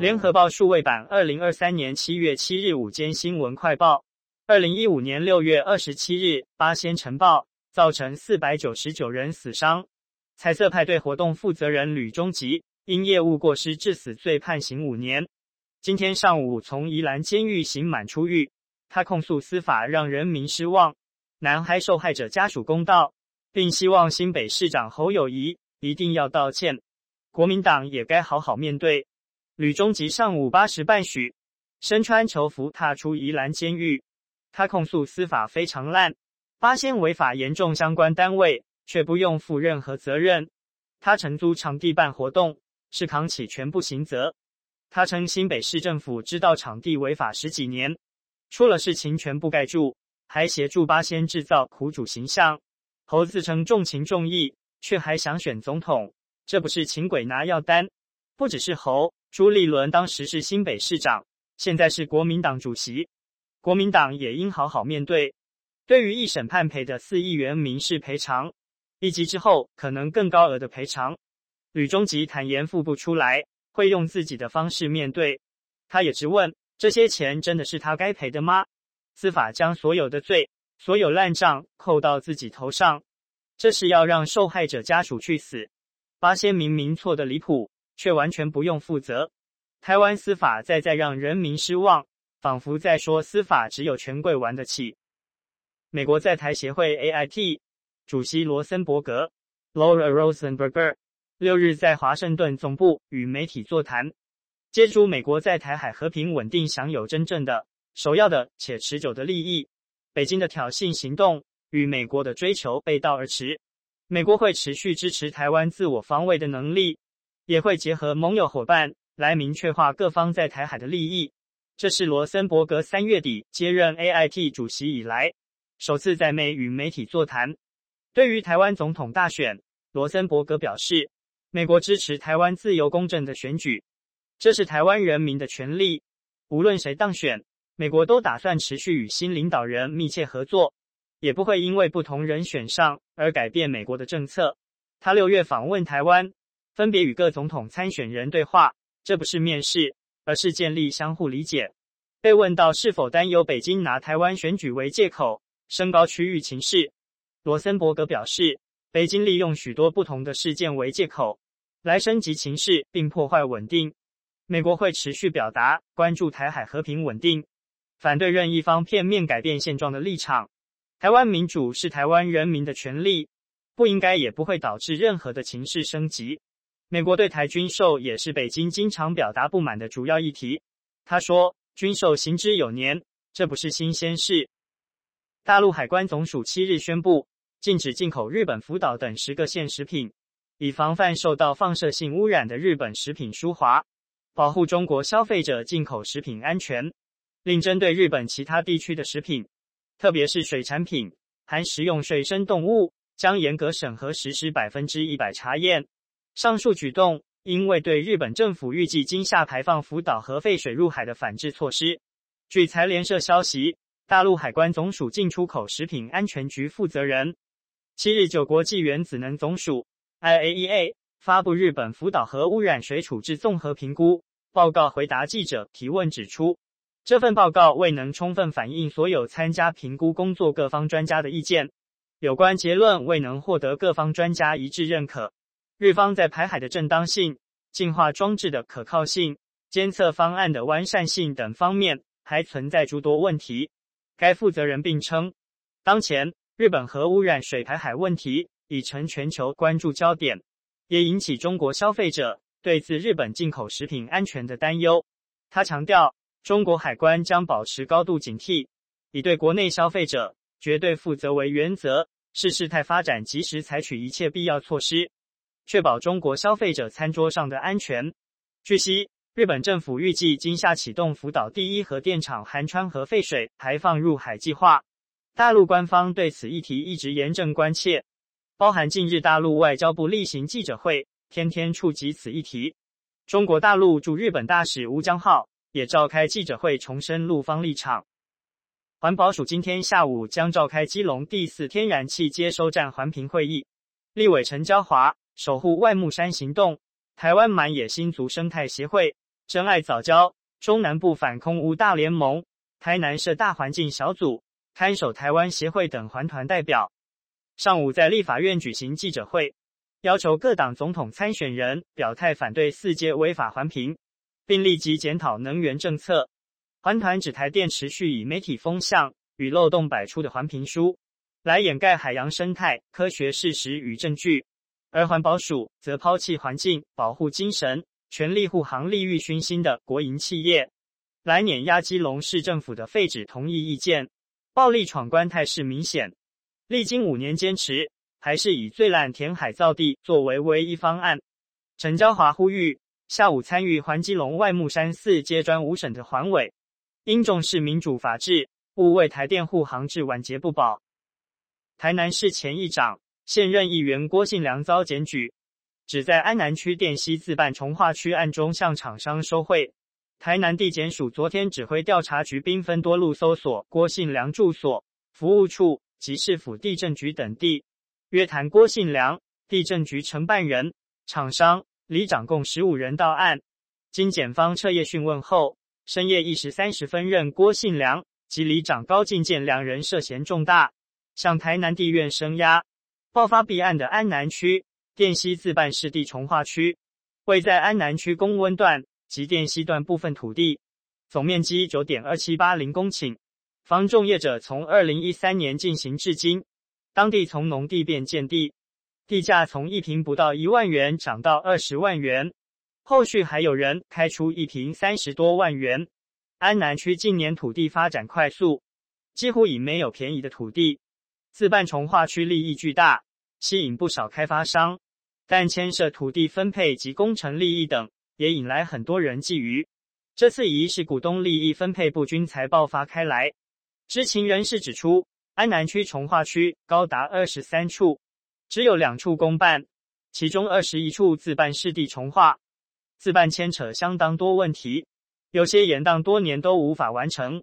联合报数位版，二零二三年七月七日午间新闻快报：二零一五年六月二十七日，八仙尘爆，造成四百九十九人死伤。彩色派对活动负责人吕中吉因业务过失致死罪判刑五年。今天上午从宜兰监狱刑满出狱，他控诉司法让人民失望，南还受害者家属公道，并希望新北市长侯友谊一定要道歉，国民党也该好好面对。吕中吉上午八时半许，身穿囚服踏出宜兰监狱，他控诉司法非常烂，八仙违法严重，相关单位却不用负任何责任。他承租场地办活动，是扛起全部刑责。他称新北市政府知道场地违法十几年，出了事情全部盖住，还协助八仙制造苦主形象。侯自称重情重义，却还想选总统，这不是请鬼拿药单？不只是侯。朱立伦当时是新北市长，现在是国民党主席，国民党也应好好面对。对于一审判赔的四亿元民事赔偿，一级之后可能更高额的赔偿，吕中吉坦言付不出来，会用自己的方式面对。他也质问：这些钱真的是他该赔的吗？司法将所有的罪、所有烂账扣到自己头上，这是要让受害者家属去死。八仙明明错得离谱。却完全不用负责，台湾司法再再让人民失望，仿佛在说司法只有权贵玩得起。美国在台协会 AIT 主席罗森伯格 （Laura Rosenberger） 六日在华盛顿总部与媒体座谈，接触美国在台海和平稳定享有真正的、首要的且持久的利益。北京的挑衅行动与美国的追求背道而驰，美国会持续支持台湾自我防卫的能力。也会结合盟友伙伴来明确化各方在台海的利益。这是罗森伯格三月底接任 AIT 主席以来首次在美与媒体座谈。对于台湾总统大选，罗森伯格表示，美国支持台湾自由公正的选举，这是台湾人民的权利。无论谁当选，美国都打算持续与新领导人密切合作，也不会因为不同人选上而改变美国的政策。他六月访问台湾。分别与各总统参选人对话，这不是面试，而是建立相互理解。被问到是否担忧北京拿台湾选举为借口，升高区域情势，罗森伯格表示，北京利用许多不同的事件为借口，来升级情势并破坏稳定。美国会持续表达关注台海和平稳定，反对任意方片面改变现状的立场。台湾民主是台湾人民的权利，不应该也不会导致任何的情势升级。美国对台军售也是北京经常表达不满的主要议题。他说：“军售行之有年，这不是新鲜事。”大陆海关总署七日宣布，禁止进口日本福岛等十个县食品，以防范受到放射性污染的日本食品输华，保护中国消费者进口食品安全。另针对日本其他地区的食品，特别是水产品含食用水生动物，将严格审核实施百分之一百查验。上述举动，因为对日本政府预计今夏排放福岛核废水入海的反制措施。据财联社消息，大陆海关总署进出口食品安全局负责人七日就国际原子能总署 （IAEA） 发布日本福岛核污染水处置综合评估报告，回答记者提问指出，这份报告未能充分反映所有参加评估工作各方专家的意见，有关结论未能获得各方专家一致认可。日方在排海的正当性、净化装置的可靠性、监测方案的完善性等方面还存在诸多问题。该负责人并称，当前日本核污染水排海问题已成全球关注焦点，也引起中国消费者对自日本进口食品安全的担忧。他强调，中国海关将保持高度警惕，以对国内消费者绝对负责为原则，视事态发展及时采取一切必要措施。确保中国消费者餐桌上的安全。据悉，日本政府预计今夏启动福岛第一核电厂含氚核废水排放入海计划。大陆官方对此议题一直严正关切，包含近日大陆外交部例行记者会，天天触及此议题。中国大陆驻日本大使吴江浩也召开记者会，重申陆方立场。环保署今天下午将召开基隆第四天然气接收站环评会议，立委陈椒华。守护万木山行动、台湾满野新竹生态协会、珍爱早教、中南部反空污大联盟、台南市大环境小组、看守台湾协会等环团代表，上午在立法院举行记者会，要求各党总统参选人表态反对四阶违法环评，并立即检讨能源政策。环团指台电持续以媒体风向与漏洞百出的环评书来掩盖海洋生态科学事实与证据，而环保署则抛弃环境保护精神，全力护航利欲熏心的国营企业，来碾压基隆市政府的废止同意意见，暴力闯关态势明显。历经五年坚持，还是以最烂填海造地作为唯一方案。陈椒华呼吁下午参与环基隆外木山四阶砖五审的环委。应重视民主法治，勿为台电护航至晚节不保。台南市前议长、现任议员郭信良遭检举，只在安南区电西自办重化区案中向厂商收贿。台南地检署昨天指挥调查局兵分多路搜索郭信良住所、服务处及市府地震局等地，约谈郭信良、地震局承办人、厂商、里长共十五人到案。经检方彻夜讯问后，深夜一时三十分，认郭信良及里长高进健两人涉嫌重大，向台南地院声押。爆发弊案的安南区电西自办市地重划区，位在安南区公温段及电西段部分土地，总面积九点二七八零公顷。房仲业者从二零一三年进行至今，当地从农地变建地，地价从一坪不到一万元涨到二十万元。后续还有人开出一坪三十多万元。安南区近年土地发展快速，几乎已没有便宜的土地。自办重化区利益巨大，吸引不少开发商，但牵涉土地分配及工程利益等，也引来很多人觊觎。这次疑是股东利益分配不均才爆发开来。知情人士指出，安南区重化区高达二十三处，只有两处公办，其中二十一处自办市地重划。自办牵扯相当多问题，有些延宕多年都无法完成。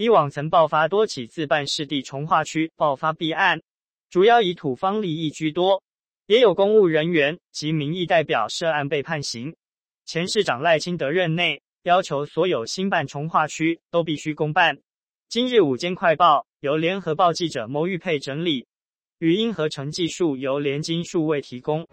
以往曾爆发多起自办市地重划区爆发弊案，主要以土方利益居多，也有公务人员及民意代表涉案被判刑。前市长赖清德任内要求所有新办重划区都必须公办。今日午间快报由联合报记者牟玉佩整理，语音合成技术由联经数位提供。